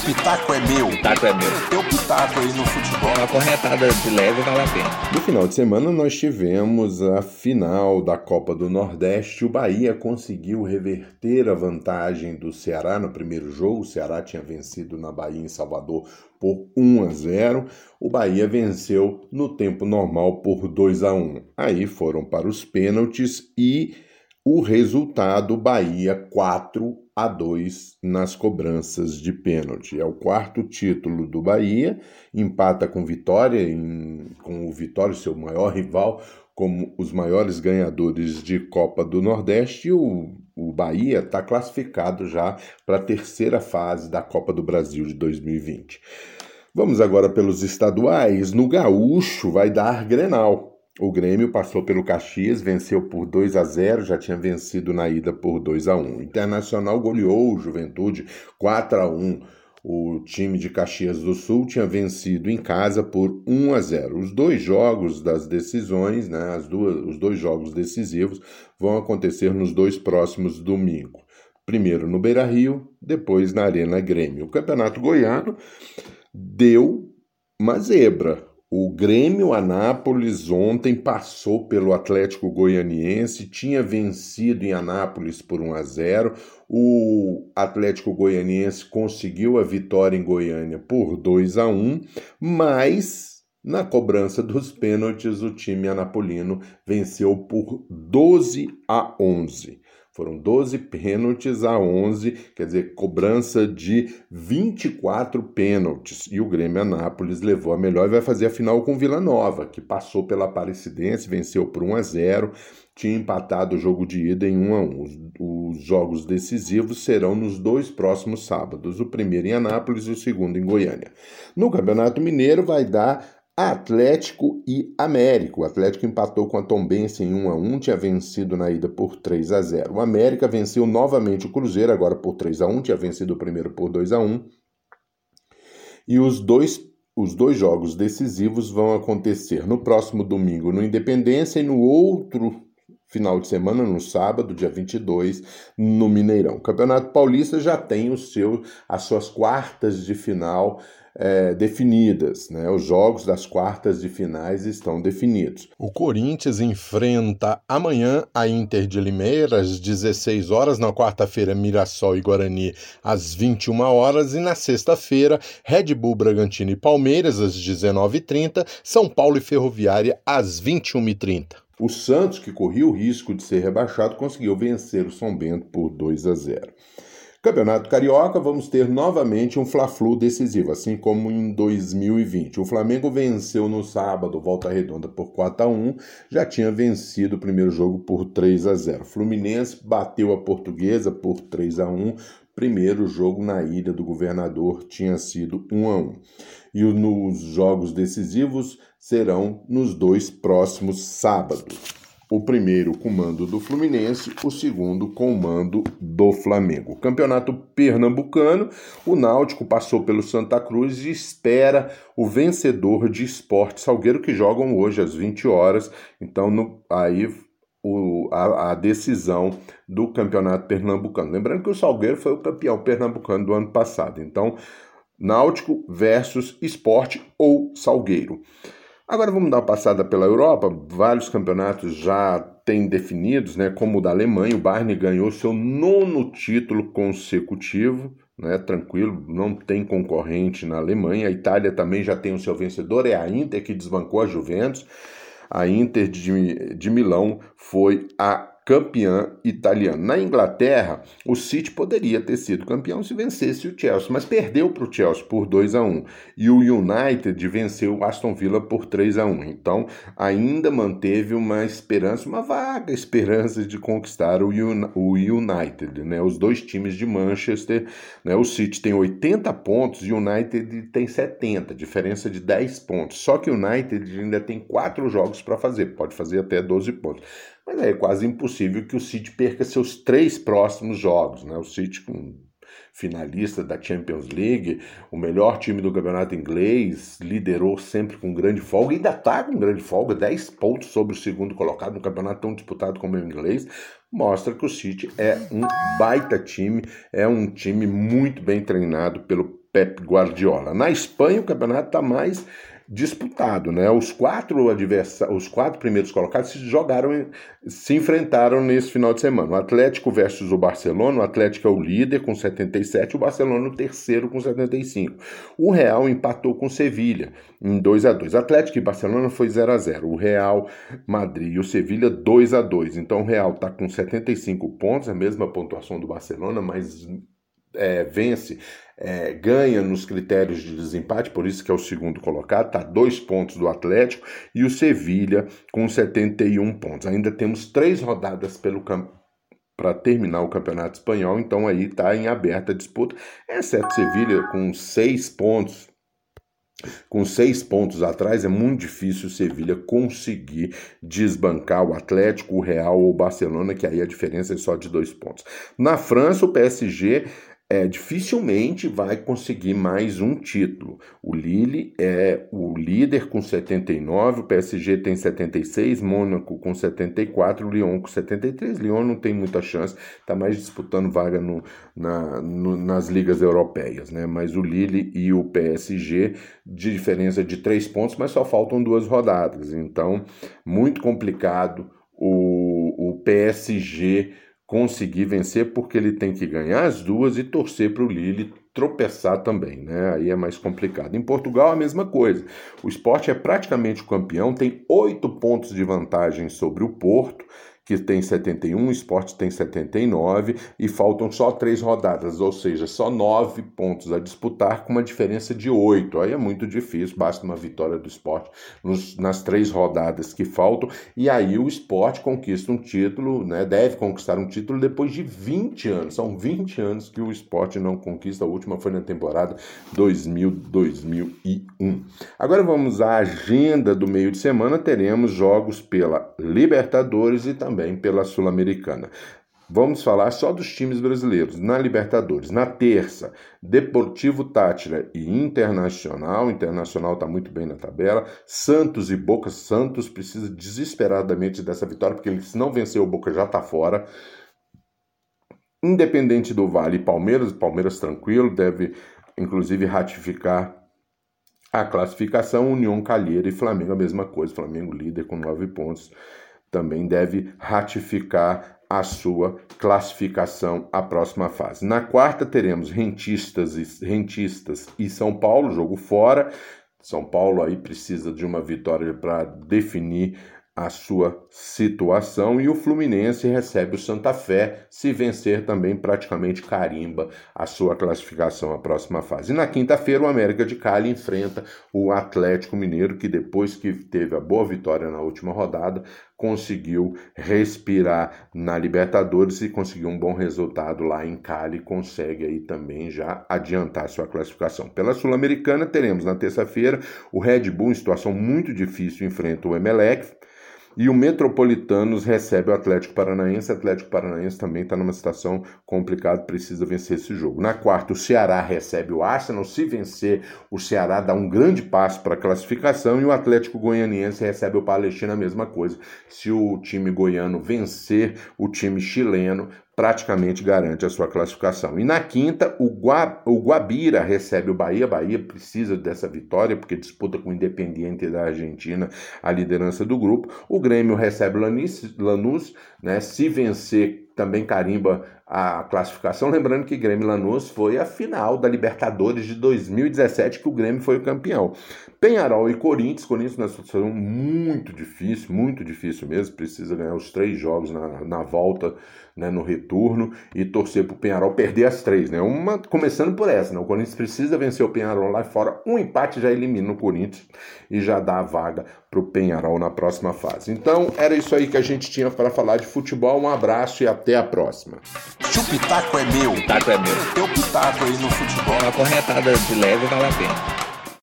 O pitaco é meu. O pitaco é meu. Teu pitaco aí no futebol. Uma corretada de leve vale a pena. No final de semana nós tivemos a final da Copa do Nordeste. O Bahia conseguiu reverter a vantagem do Ceará no primeiro jogo. O Ceará tinha vencido na Bahia em Salvador por 1 a 0. O Bahia venceu no tempo normal por 2 a 1. Aí foram para os pênaltis e o resultado Bahia 4 a 2 nas cobranças de pênalti. É o quarto título do Bahia, empata com Vitória, em, com o Vitória, seu maior rival, como os maiores ganhadores de Copa do Nordeste. E o, o Bahia está classificado já para a terceira fase da Copa do Brasil de 2020. Vamos agora pelos estaduais. No Gaúcho vai dar Grenal. O Grêmio passou pelo Caxias, venceu por 2 a 0, já tinha vencido na ida por 2 a 1. Internacional goleou o Juventude 4 a 1. O time de Caxias do Sul tinha vencido em casa por 1 a 0. Os dois jogos das decisões, né, as duas, os dois jogos decisivos, vão acontecer nos dois próximos domingos. Primeiro no Beira Rio, depois na Arena Grêmio. O Campeonato Goiano deu uma zebra. O Grêmio Anápolis ontem passou pelo Atlético Goianiense, tinha vencido em Anápolis por 1 a 0. O Atlético Goianiense conseguiu a vitória em Goiânia por 2 a 1, mas na cobrança dos pênaltis o time anapolino venceu por 12 a 11. Foram 12 pênaltis a 11, quer dizer, cobrança de 24 pênaltis. E o Grêmio Anápolis levou a melhor e vai fazer a final com Vila Nova, que passou pela Aparecidense, venceu por 1 a 0, tinha empatado o jogo de ida em 1 a 1. Os, os jogos decisivos serão nos dois próximos sábados, o primeiro em Anápolis e o segundo em Goiânia. No Campeonato Mineiro vai dar Atlético e América. O Atlético empatou com a Tombense em 1 a 1, tinha vencido na ida por 3 a 0. O América venceu novamente o Cruzeiro agora por 3 a 1, tinha vencido o primeiro por 2 a 1. E os dois os dois jogos decisivos vão acontecer no próximo domingo no Independência e no outro final de semana, no sábado, dia 22, no Mineirão. O Campeonato Paulista já tem o seu, as suas quartas de final é, definidas, né? Os jogos das quartas de finais estão definidos. O Corinthians enfrenta amanhã a Inter de Limeira às 16 horas, na quarta-feira Mirassol e Guarani às 21 horas e na sexta-feira Red Bull Bragantino e Palmeiras às 19h30, São Paulo e Ferroviária às 21h30. O Santos, que corria o risco de ser rebaixado, conseguiu vencer o São Bento por 2 a 0. Campeonato Carioca, vamos ter novamente um Fla-Flu decisivo, assim como em 2020. O Flamengo venceu no sábado, volta redonda por 4 a 1, já tinha vencido o primeiro jogo por 3 a 0. Fluminense bateu a Portuguesa por 3 a 1. Primeiro jogo na ilha do governador tinha sido 1 a 1. E nos jogos decisivos serão nos dois próximos sábados o primeiro com mando do Fluminense, o segundo com mando do Flamengo. Campeonato Pernambucano, o Náutico passou pelo Santa Cruz e espera o vencedor de Esporte Salgueiro, que jogam hoje às 20 horas. Então, no, aí o, a, a, decisão do Campeonato Pernambucano. Lembrando que o Salgueiro foi o campeão pernambucano do ano passado. Então, Náutico versus Esporte ou Salgueiro. Agora vamos dar uma passada pela Europa. Vários campeonatos já têm definidos, né? Como o da Alemanha, o Bayern ganhou seu nono título consecutivo, né? Tranquilo, não tem concorrente na Alemanha. A Itália também já tem o seu vencedor, é a Inter que desbancou a Juventus. A Inter de, de Milão foi a campeã italiana. Na Inglaterra, o City poderia ter sido campeão se vencesse o Chelsea, mas perdeu para o Chelsea por 2 a 1 e o United venceu o Aston Villa por 3 a 1. Então, ainda manteve uma esperança, uma vaga esperança de conquistar o, United, né? Os dois times de Manchester, né? O City tem 80 pontos e o United tem 70, diferença de 10 pontos. Só que o United ainda tem quatro jogos para fazer, pode fazer até 12 pontos. Mas é quase impossível que o City perca seus três próximos jogos. Né? O City, finalista da Champions League, o melhor time do campeonato inglês, liderou sempre com grande folga, ainda está com grande folga, 10 pontos sobre o segundo colocado no campeonato tão disputado como o inglês, mostra que o City é um baita time, é um time muito bem treinado pelo Pep Guardiola. Na Espanha, o campeonato está mais disputado, né? Os quatro adversários, os quatro primeiros colocados se jogaram, se enfrentaram nesse final de semana. O Atlético versus o Barcelona, o Atlético é o líder com 77, o Barcelona o terceiro com 75. O Real empatou com Sevilha em 2 a 2. Atlético e Barcelona foi 0 a 0. O Real Madrid e o Sevilha 2 a 2. Então o Real está com 75 pontos, a mesma pontuação do Barcelona, mas é, vence, é, ganha nos critérios de desempate, por isso que é o segundo colocado, está dois pontos do Atlético e o Sevilha com 71 pontos. Ainda temos três rodadas pelo para terminar o campeonato espanhol, então aí está em aberta disputa, exceto Sevilha com seis pontos. Com seis pontos atrás, é muito difícil o Sevilha conseguir desbancar o Atlético, o Real ou o Barcelona, que aí a diferença é só de dois pontos. Na França, o PSG é, dificilmente vai conseguir mais um título. O Lille é o líder com 79, o PSG tem 76, Mônaco com 74, o Lyon com 73. Lyon não tem muita chance, está mais disputando vaga no, na, no, nas ligas europeias, né? Mas o Lille e o PSG de diferença de três pontos, mas só faltam duas rodadas. Então, muito complicado o, o PSG conseguir vencer, porque ele tem que ganhar as duas e torcer para o Lille tropeçar também, né? Aí é mais complicado. Em Portugal, a mesma coisa. O esporte é praticamente o campeão, tem oito pontos de vantagem sobre o Porto que tem 71, o esporte tem 79 e faltam só três rodadas, ou seja, só nove pontos a disputar com uma diferença de oito. Aí é muito difícil, basta uma vitória do esporte nos, nas três rodadas que faltam, e aí o esporte conquista um título, né, deve conquistar um título depois de 20 anos. São 20 anos que o esporte não conquista, a última foi na temporada 2000-2001. Agora vamos à agenda do meio de semana, teremos jogos pela Libertadores e também também pela Sul-Americana. Vamos falar só dos times brasileiros. Na Libertadores, na terça, Deportivo Tátira e Internacional. Internacional está muito bem na tabela. Santos e Boca. Santos precisa desesperadamente dessa vitória, porque ele, se não vencer o Boca já está fora. Independente do Vale e Palmeiras. Palmeiras tranquilo, deve inclusive ratificar a classificação. União Calheira e Flamengo a mesma coisa. Flamengo líder com nove pontos também deve ratificar a sua classificação à próxima fase. Na quarta teremos rentistas e, rentistas e São Paulo, jogo fora. São Paulo aí precisa de uma vitória para definir a sua situação e o Fluminense recebe o Santa Fé, se vencer também praticamente carimba a sua classificação à próxima fase. E na quinta-feira o América de Cali enfrenta o Atlético Mineiro, que depois que teve a boa vitória na última rodada, conseguiu respirar na Libertadores e conseguiu um bom resultado lá em Cali, consegue aí também já adiantar sua classificação. Pela Sul-Americana teremos na terça-feira o Red Bull em situação muito difícil enfrenta o Emelec, e o Metropolitanos recebe o Atlético Paranaense. O Atlético Paranaense também está numa situação complicada, precisa vencer esse jogo. Na quarta, o Ceará recebe o Arsenal. Se vencer, o Ceará dá um grande passo para a classificação. E o Atlético Goianiense recebe o Palestina, a mesma coisa. Se o time goiano vencer o time chileno, praticamente garante a sua classificação. E na quinta, o, Gua, o Guabira recebe o Bahia. Bahia precisa dessa vitória porque disputa com o Independiente da Argentina a liderança do grupo. O Grêmio recebe o Lanús, Lanús né? Se vencer também carimba a classificação. Lembrando que Grêmio Lanús foi a final da Libertadores de 2017, que o Grêmio foi o campeão. Penharol e Corinthians, Corinthians na situação muito difícil, muito difícil mesmo, precisa ganhar os três jogos na, na volta, né, no retorno, e torcer para o Penharol perder as três, né? Uma começando por essa, né? O Corinthians precisa vencer o Penharol lá fora, um empate já elimina o Corinthians e já dá a vaga para o Penharol na próxima fase. Então, era isso aí que a gente tinha para falar de futebol. Um abraço e até a próxima. Se o pitaco é meu, o pitaco é meu. Teu pitaco aí no futebol. Uma corretada de leve vale a pena.